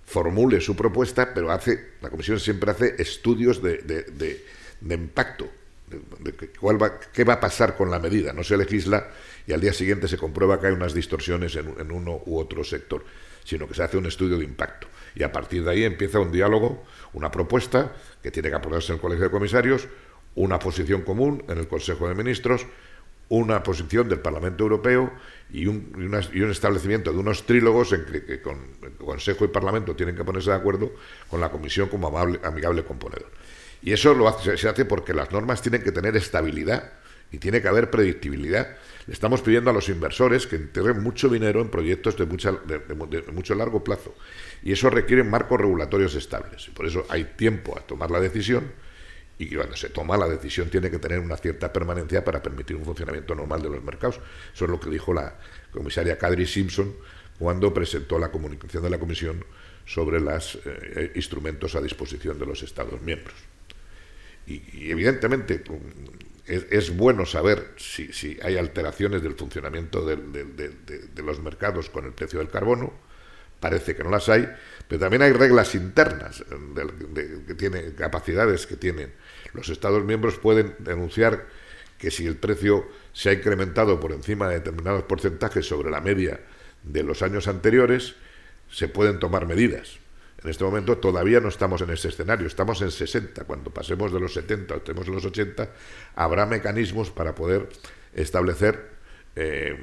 formule su propuesta, pero hace, la Comisión siempre hace estudios de, de, impacto, de, cuál va, qué va a pasar con la medida. No se legisla y al día siguiente se comprueba que hay unas distorsiones en, en uno u otro sector, sino que se hace un estudio de impacto. Y a partir de ahí empieza un diálogo, una propuesta que tiene que aprobarse en el Colegio de Comisarios, una posición común en el Consejo de Ministros, una posición del Parlamento Europeo y un, establecimiento de unos trílogos en que, con el Consejo y Parlamento tienen que ponerse de acuerdo con la Comisión como amigable componedor. Y eso lo hace, se hace porque las normas tienen que tener estabilidad y tiene que haber predictibilidad. Le estamos pidiendo a los inversores que entreguen mucho dinero en proyectos de, mucha, de, mucho largo plazo. Y eso requiere marcos regulatorios estables. Y por eso hay tiempo a tomar la decisión y cuando se toma la decisión tiene que tener una cierta permanencia para permitir un funcionamiento normal de los mercados. Eso es lo que dijo la comisaria Kadri Simpson cuando presentó la comunicación de la Comisión sobre los eh, instrumentos a disposición de los Estados miembros. Y, evidentemente es, bueno saber si, hay alteraciones del funcionamiento de los mercados con el precio del carbono, parece que no las hay, pero también hay reglas internas que tienen capacidades que tienen los Estados miembros pueden denunciar que si el precio se ha incrementado por encima de determinados porcentajes sobre la media de los años anteriores, se pueden tomar medidas. En este momento todavía no estamos en ese escenario, estamos en 60. Cuando pasemos de los 70 o estemos los 80, habrá mecanismos para poder establecer eh,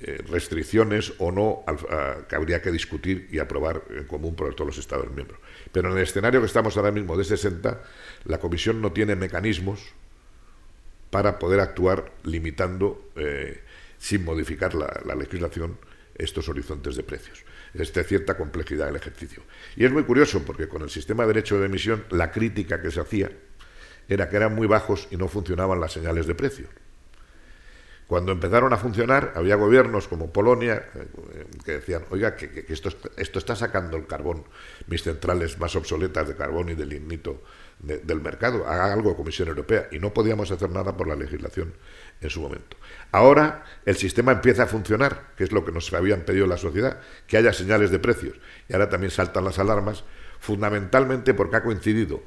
eh, restricciones o no que habría que discutir y aprobar en común por todos los Estados miembros. Pero en el escenario que estamos ahora mismo de 60, la Comisión no tiene mecanismos para poder actuar limitando, eh, sin modificar la, legislación, estos horizontes de precios. Es de cierta complejidad el ejercicio. Y es muy curioso porque con el sistema de derecho de emisión la crítica que se hacía era que eran muy bajos y no funcionaban las señales de precio. Cuando empezaron a funcionar, había gobiernos como Polonia eh, que decían, oiga, que, esto, esto, está sacando el carbón, mis centrales más obsoletas de carbón y de lignito del mercado, haga algo Comisión Europea. Y no podíamos hacer nada por la legislación en su momento. Ahora el sistema empieza a funcionar, que es lo que nos habían pedido la sociedad, que haya señales de precios. Y ahora también saltan las alarmas, fundamentalmente porque ha coincidido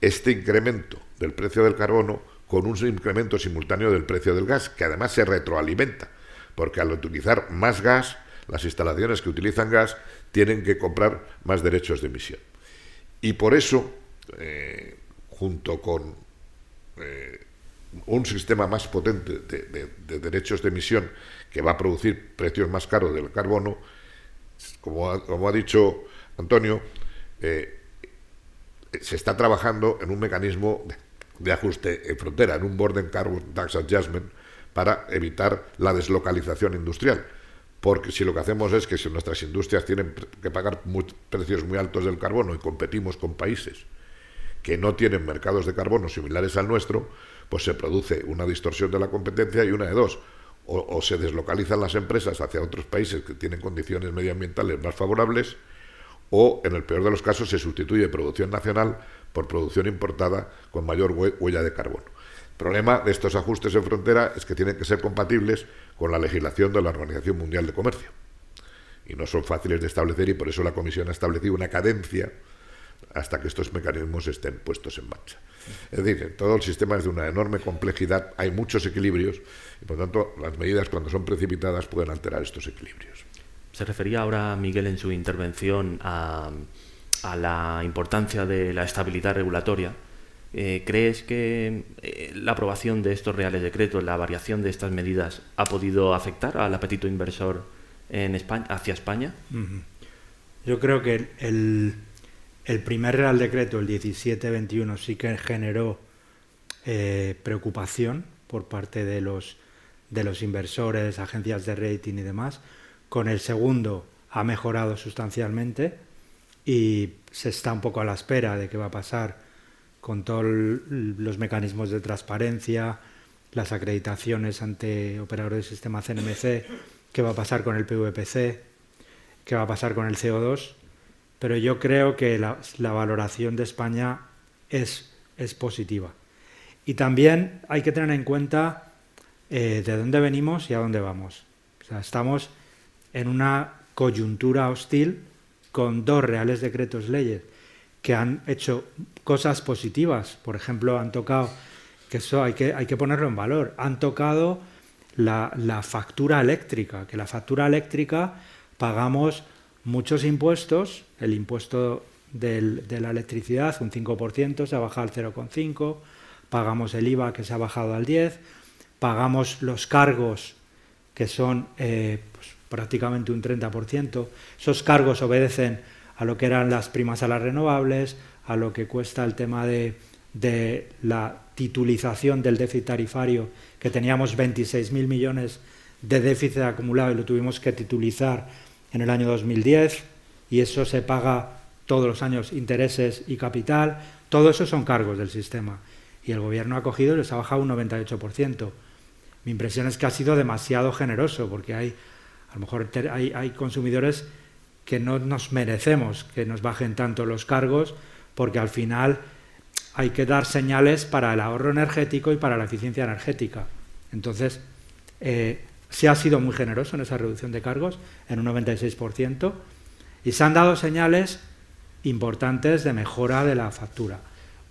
este incremento del precio del carbono con un incremento simultáneo del precio del gas, que además se retroalimenta, porque al utilizar más gas, las instalaciones que utilizan gas tienen que comprar más derechos de emisión. Y por eso, eh, junto con eh, un sistema más potente de, derechos de emisión que va a producir precios más caros del carbono, como ha, dicho Antonio, eh, se está trabajando en un mecanismo de ajuste en frontera, en un Border Carbon Tax Adjustment, para evitar la deslocalización industrial. Porque si lo que hacemos es que si nuestras industrias tienen que pagar precios muy altos del carbono y competimos con países que no tienen mercados de carbono similares al nuestro, pues se produce una distorsión de la competencia y una de dos. o se deslocalizan las empresas hacia otros países que tienen condiciones medioambientales más favorables, o en el peor de los casos se sustituye producción nacional por producción importada con mayor huella de carbono. El problema de estos ajustes en frontera es que tienen que ser compatibles con la legislación de la Organización Mundial de Comercio. Y no son fáciles de establecer y por eso la Comisión ha establecido una cadencia hasta que estos mecanismos estén puestos en marcha. Es decir, todo el sistema es de una enorme complejidad, hay muchos equilibrios y por tanto las medidas cuando son precipitadas pueden alterar estos equilibrios. Se refería ahora Miguel en su intervención a, la importancia de la estabilidad regulatoria. Eh, ¿Crees que eh, la aprobación de estos reales decretos, la variación de estas medidas, ha podido afectar al apetito inversor en España, hacia España? Yo creo que el, primer real decreto, el 1721, sí que generó eh, preocupación por parte de los, de los inversores, agencias de rating y demás con el segundo ha mejorado sustancialmente y se está un poco a la espera de qué va a pasar con todos los mecanismos de transparencia, las acreditaciones ante operadores del sistema CNMC, qué va a pasar con el PVPC, qué va a pasar con el CO2, pero yo creo que la, valoración de España es, es, positiva. Y también hay que tener en cuenta eh, de dónde venimos y a dónde vamos. O sea, estamos en una coyuntura hostil con dos reales decretos leyes que han hecho cosas positivas. Por ejemplo, han tocado, que eso hay que, hay que ponerlo en valor, han tocado la, factura eléctrica, que la factura eléctrica pagamos muchos impuestos, el impuesto de la electricidad, un 5%, se ha bajado al 0,5%, pagamos el IVA que se ha bajado al 10%, pagamos los cargos que son eh, pues, prácticamente un 30%. Esos cargos obedecen a lo que eran las primas a las renovables, a lo que cuesta el tema de, la titulización del déficit tarifario, que teníamos 26.000 millones de déficit acumulado y lo tuvimos que titulizar en el año 2010, y eso se paga todos los años intereses y capital, todo eso son cargos del sistema. Y el gobierno ha cogido y les ha bajado un 98%. Mi impresión es que ha sido demasiado generoso, porque hay, a lo mejor hay consumidores que no nos merecemos que nos bajen tanto los cargos, porque al final hay que dar señales para el ahorro energético y para la eficiencia energética. Entonces, eh, se ha sido muy generoso en esa reducción de cargos, en un 96%, y se han dado señales importantes de mejora de la factura.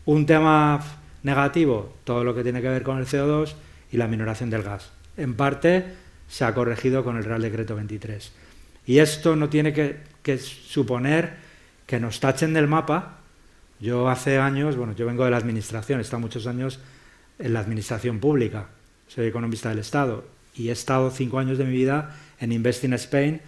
Un tema negativo, todo lo que tiene que ver con el CO2 y la minoración del gas. En parte se ha corregido con el Real Decreto 23. Y esto no tiene que, suponer que nos tachen del mapa. Yo hace años, bueno, yo vengo de la administración, he estado muchos años en la administración pública, soy economista del Estado y he estado cinco años de mi vida en Invest in Spain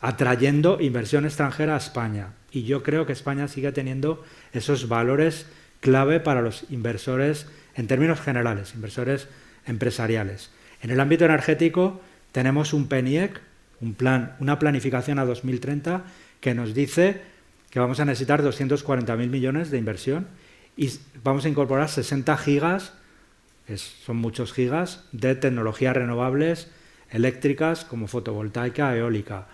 atrayendo inversión extranjera a España. Y yo creo que España sigue teniendo esos valores clave para los inversores en términos generales, inversores empresariales. En el ámbito energético tenemos un PENIEC un plan, una planificación a 2030 que nos dice que vamos a necesitar 240.000 millones de inversión y vamos a incorporar 60 gigas, son muchos gigas, de tecnologías renovables eléctricas como fotovoltaica, eólica.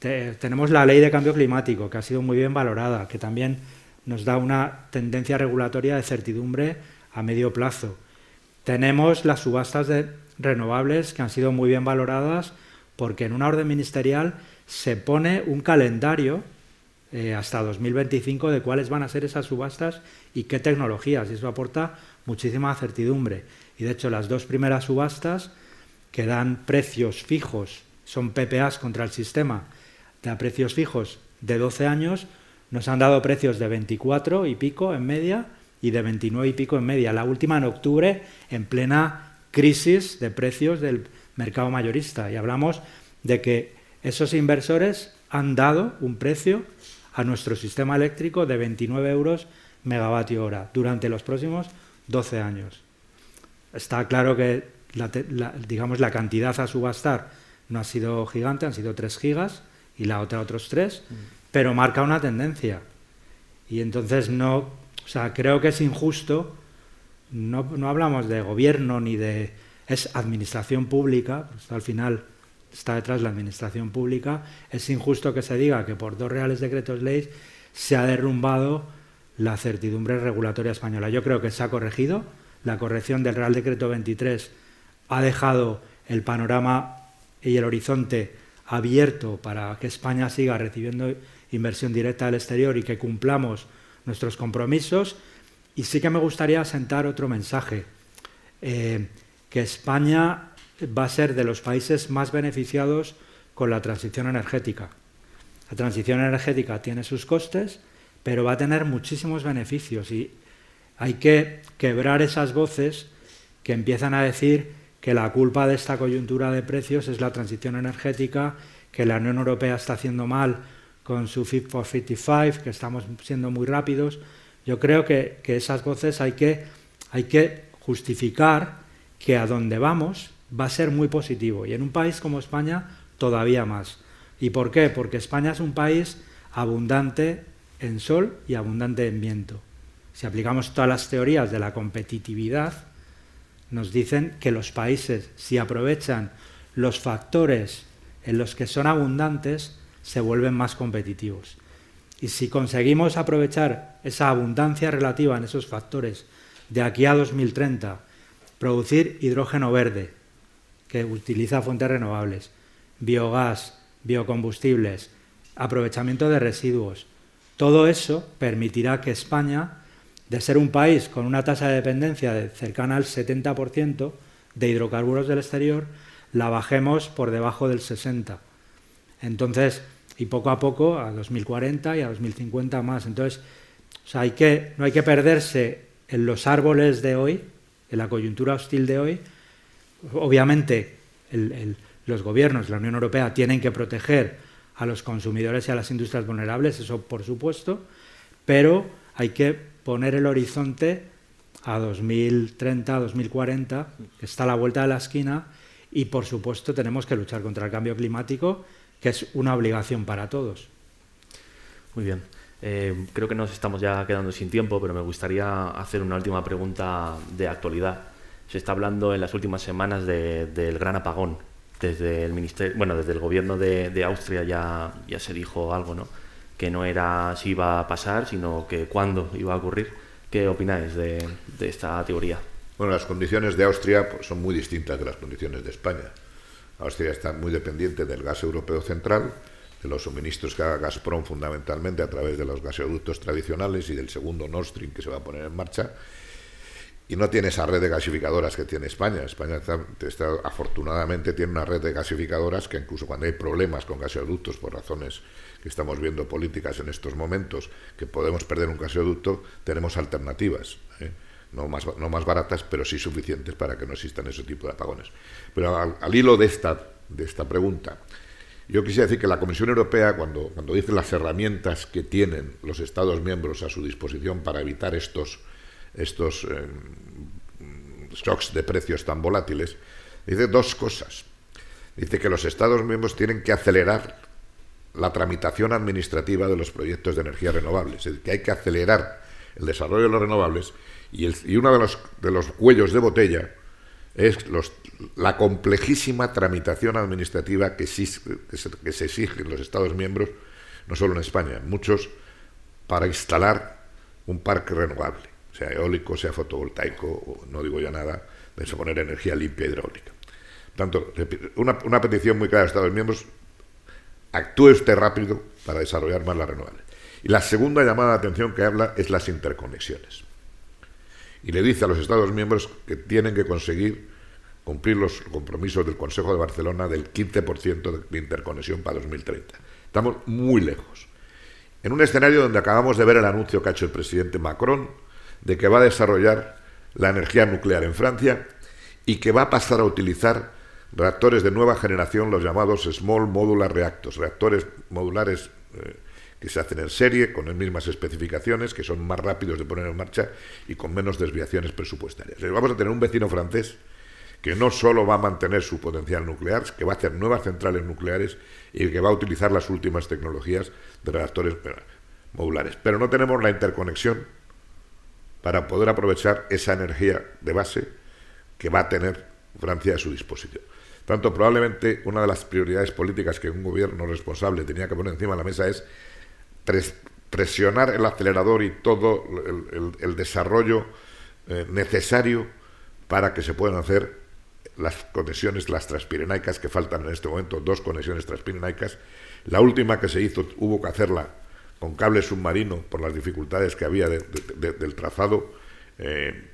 tenemos la ley de cambio climático, que ha sido muy bien valorada, que también nos da una tendencia regulatoria de certidumbre a medio plazo. Tenemos las subastas de renovables que han sido muy bien valoradas porque en una orden ministerial se pone un calendario eh, hasta 2025 de cuáles van a ser esas subastas y qué tecnologías, y eso aporta muchísima certidumbre. Y de hecho las dos primeras subastas que dan precios fijos, son PPAs contra el sistema, de precios fijos de 12 años, nos han dado precios de 24 y pico en media y de 29 y pico en media. La última en octubre, en plena crisis de precios del mercado mayorista. Y hablamos de que esos inversores han dado un precio a nuestro sistema eléctrico de 29 euros megavatio hora durante los próximos 12 años. Está claro que la, digamos, la cantidad a subastar no ha sido gigante, han sido 3 gigas y la otra otros 3, mm. pero marca una tendencia. Y entonces no, o sea, creo que es injusto, no, no hablamos de gobierno ni de es administración pública, pues al final está detrás la administración pública, es injusto que se diga que por dos reales decretos leyes se ha derrumbado la certidumbre regulatoria española. Yo creo que se ha corregido, la corrección del Real Decreto 23 ha dejado el panorama y el horizonte abierto para que España siga recibiendo inversión directa del exterior y que cumplamos nuestros compromisos. Y sí que me gustaría sentar otro mensaje. Eh, que España va a ser de los países más beneficiados con la transición energética. La transición energética tiene sus costes, pero va a tener muchísimos beneficios y hay que quebrar esas voces que empiezan a decir que la culpa de esta coyuntura de precios es la transición energética, que la Unión Europea está haciendo mal con su Fit for 55, que estamos siendo muy rápidos. Yo creo que, esas voces hay que, hay que justificar que a donde vamos va a ser muy positivo y en un país como España todavía más, ¿Y por qué? Porque España es un país abundante en sol y abundante en viento. Si aplicamos todas las teorías de la competitividad, nos dicen que los países, si aprovechan los factores en los que son abundantes, se vuelven más competitivos. Y si conseguimos aprovechar esa abundancia relativa en esos factores de aquí a 2030, producir hidrógeno verde, que utiliza fuentes renovables, biogás, biocombustibles, aprovechamiento de residuos, todo eso permitirá que España, de ser un país con una tasa de dependencia de cercana al 70% de hidrocarburos del exterior, la bajemos por debajo del 60%. Entonces, y poco a poco a 2040 y a 2050 más. Entonces, hay que, no hay que perderse en los árboles de hoy, en la coyuntura hostil de hoy. Obviamente, los gobiernos, la Unión Europea, tienen que proteger a los consumidores y a las industrias vulnerables, eso por supuesto, pero hay que poner el horizonte a 2030, 2040, que está a la vuelta de la esquina, y por supuesto tenemos que luchar contra el cambio climático que es una obligación para todos. Muy bien. Eh, creo que nos estamos ya quedando sin tiempo, pero me gustaría hacer una última pregunta de actualidad. Se está hablando en las últimas semanas del gran apagón. Desde el ministerio, bueno, desde el gobierno de, Austria ya, ya se dijo algo, ¿no? Que no era si iba a pasar, sino que cuándo iba a ocurrir. ¿Qué opináis de, esta teoría? Bueno, las condiciones de Austria pues, son muy distintas de las condiciones de España. Austria está muy dependiente del gas europeo central, de los suministros que haga Gazprom fundamentalmente a través de los gasoductos tradicionales y del segundo Nord Stream que se va a poner en marcha. Y no tiene esa red de gasificadoras que tiene España. España está, afortunadamente tiene una red de gasificadoras que incluso cuando hay problemas con gasoductos por razones que estamos viendo políticas en estos momentos, que podemos perder un gasoducto, tenemos alternativas. ¿eh? No más, no más baratas, pero sí suficientes para que no existan ese tipo de apagones. Pero al, hilo de esta, de esta pregunta, yo quisiera decir que la Comisión Europea, cuando, cuando dice las herramientas que tienen los Estados miembros a su disposición para evitar estos, estos eh, shocks de precios tan volátiles, dice dos cosas. Dice que los Estados miembros tienen que acelerar la tramitación administrativa de los proyectos de energía renovables, es decir, que hay que acelerar el desarrollo de los renovables y, uno de los, de los cuellos de botella es los, la complejísima tramitación administrativa que, se, que, se, exige en los Estados miembros, no solo en España, muchos, para instalar un parque renovable, sea eólico, sea fotovoltaico, no digo ya nada, de poner energía limpia hidráulica. Tanto, una, una petición muy clara de Estados miembros, actúe usted rápido para desarrollar más las renovables. Y la segunda llamada de atención que habla es las interconexiones y le dice a los Estados miembros que tienen que conseguir cumplir los compromisos del Consejo de Barcelona del 15% de interconexión para 2030. Estamos muy lejos. En un escenario donde acabamos de ver el anuncio que ha hecho el presidente Macron de que va a desarrollar la energía nuclear en Francia y que va a pasar a utilizar reactores de nueva generación, los llamados Small Modular Reactors, reactores modulares eh, que se hacen en serie, con las mismas especificaciones, que son más rápidos de poner en marcha y con menos desviaciones presupuestarias. Vamos a tener un vecino francés que no solo va a mantener su potencial nuclear, que va a hacer nuevas centrales nucleares y que va a utilizar las últimas tecnologías de reactores modulares. Pero no tenemos la interconexión para poder aprovechar esa energía de base que va a tener Francia a su disposición. Tanto probablemente una de las prioridades políticas que un gobierno responsable tenía que poner encima de la mesa es presionar el acelerador y todo el, desarrollo eh, necesario para que se puedan hacer las conexiones, las transpirenaicas que faltan en este momento, dos conexiones transpirenaicas. La última que se hizo hubo que hacerla con cable submarino por las dificultades que había del trazado eh,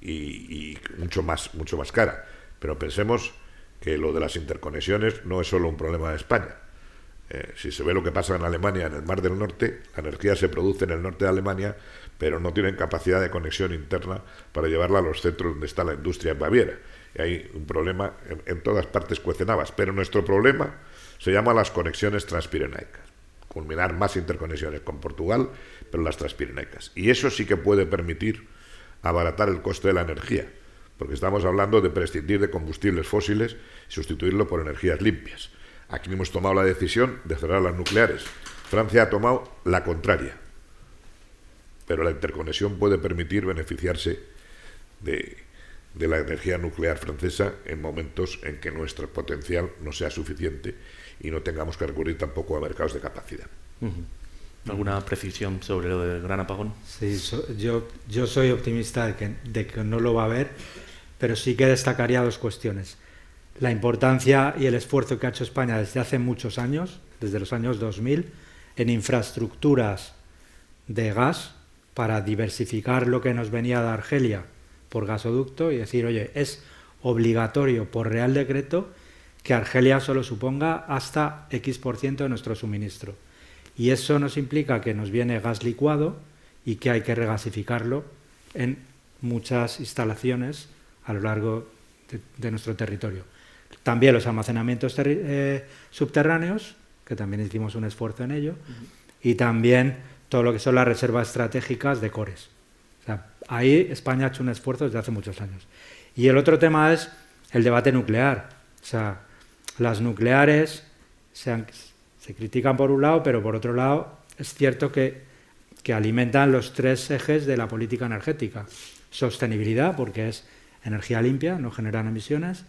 y, y, mucho más mucho más cara. Pero pensemos que lo de las interconexiones no es solo un problema de España. Eh, si se ve lo que pasa en Alemania, en el Mar del Norte, la energía se produce en el norte de Alemania, pero no tienen capacidad de conexión interna para llevarla a los centros donde está la industria en Baviera. Y hay un problema en, todas partes cuecenabas. Pero nuestro problema se llama las conexiones transpirenaicas. Culminar más interconexiones con Portugal, pero las transpirenaicas. Y eso sí que puede permitir abaratar el coste de la energía, porque estamos hablando de prescindir de combustibles fósiles y sustituirlo por energías limpias Aquí hemos tomado la decisión de cerrar las nucleares. Francia ha tomado la contraria. Pero la interconexión puede permitir beneficiarse de, de la energía nuclear francesa en momentos en que nuestro potencial no sea suficiente y no tengamos que recurrir tampoco a mercados de capacidad. ¿Alguna precisión sobre lo del gran apagón? Sí, yo, yo soy optimista de que, de que no lo va a haber, pero sí que destacaría dos cuestiones. La importancia y el esfuerzo que ha hecho España desde hace muchos años, desde los años 2000, en infraestructuras de gas para diversificar lo que nos venía de Argelia por gasoducto y decir, oye, es obligatorio por Real Decreto que Argelia solo suponga hasta X por ciento de nuestro suministro. Y eso nos implica que nos viene gas licuado y que hay que regasificarlo en muchas instalaciones a lo largo de, nuestro territorio. También los almacenamientos eh, subterráneos, que también hicimos un esfuerzo en ello, y también todo lo que son las reservas estratégicas de cores. ahí España ha hecho un esfuerzo desde hace muchos años. Y el otro tema es el debate nuclear. O sea, las nucleares se, se critican por un lado, pero por otro lado es cierto que, que alimentan los tres ejes de la política energética. Sostenibilidad, porque es energía limpia, no generan emisiones.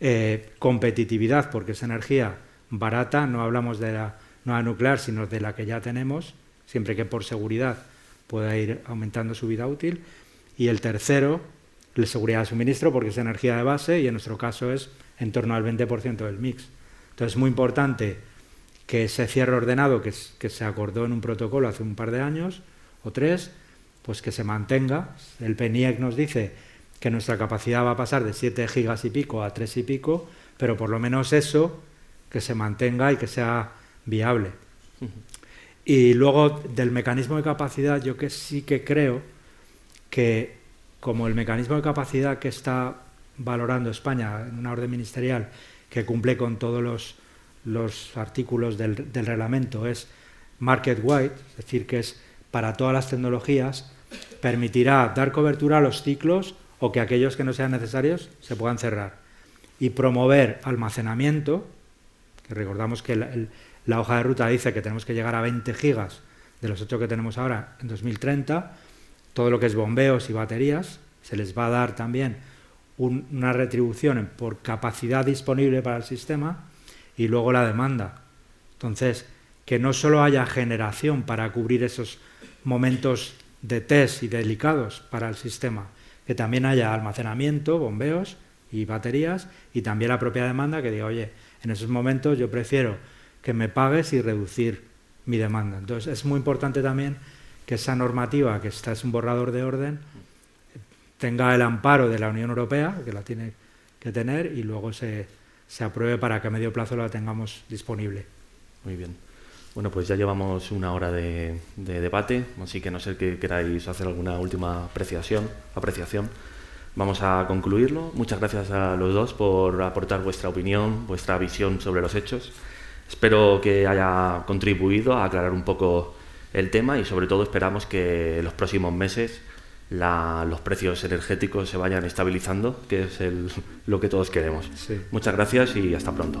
Eh, competitividad, porque es energía barata, no hablamos de la nueva nuclear, sino de la que ya tenemos, siempre que por seguridad pueda ir aumentando su vida útil. Y el tercero, la seguridad de suministro, porque es energía de base y en nuestro caso es en torno al 20% del mix. Entonces es muy importante que ese cierre ordenado que, se acordó en un protocolo hace un par de años o tres, pues que se mantenga. El PENIEC nos dice que nuestra capacidad va a pasar de 7 gigas y pico a 3 y pico, pero por lo menos eso que se mantenga y que sea viable. Y luego del mecanismo de capacidad, yo que sí que creo que como el mecanismo de capacidad que está valorando España en una orden ministerial que cumple con todos los, los artículos del, del reglamento es market wide, es decir, que es para todas las tecnologías, permitirá dar cobertura a los ciclos o que aquellos que no sean necesarios se puedan cerrar. Y promover almacenamiento, que recordamos que la, hoja de ruta dice que tenemos que llegar a 20 gigas de los 8 que tenemos ahora en 2030, todo lo que es bombeos y baterías, se les va a dar también una retribución por capacidad disponible para el sistema y luego la demanda. Entonces, que no solo haya generación para cubrir esos momentos de test y delicados para el sistema, que también haya almacenamiento, bombeos y baterías y también la propia demanda que diga, oye, en esos momentos yo prefiero que me pagues y reducir mi demanda. Entonces es muy importante también que esa normativa, que está es un borrador de orden, tenga el amparo de la Unión Europea, que la tiene que tener, y luego se, se apruebe para que a medio plazo la tengamos disponible. Muy bien. Bueno, pues ya llevamos una hora de, debate, así que no sé que queráis hacer alguna última apreciación, apreciación. Vamos a concluirlo. Muchas gracias a los dos por aportar vuestra opinión, vuestra visión sobre los hechos. Espero que haya contribuido a aclarar un poco el tema y sobre todo esperamos que en los próximos meses los precios energéticos se vayan estabilizando, que es lo que todos queremos. Muchas gracias y hasta pronto.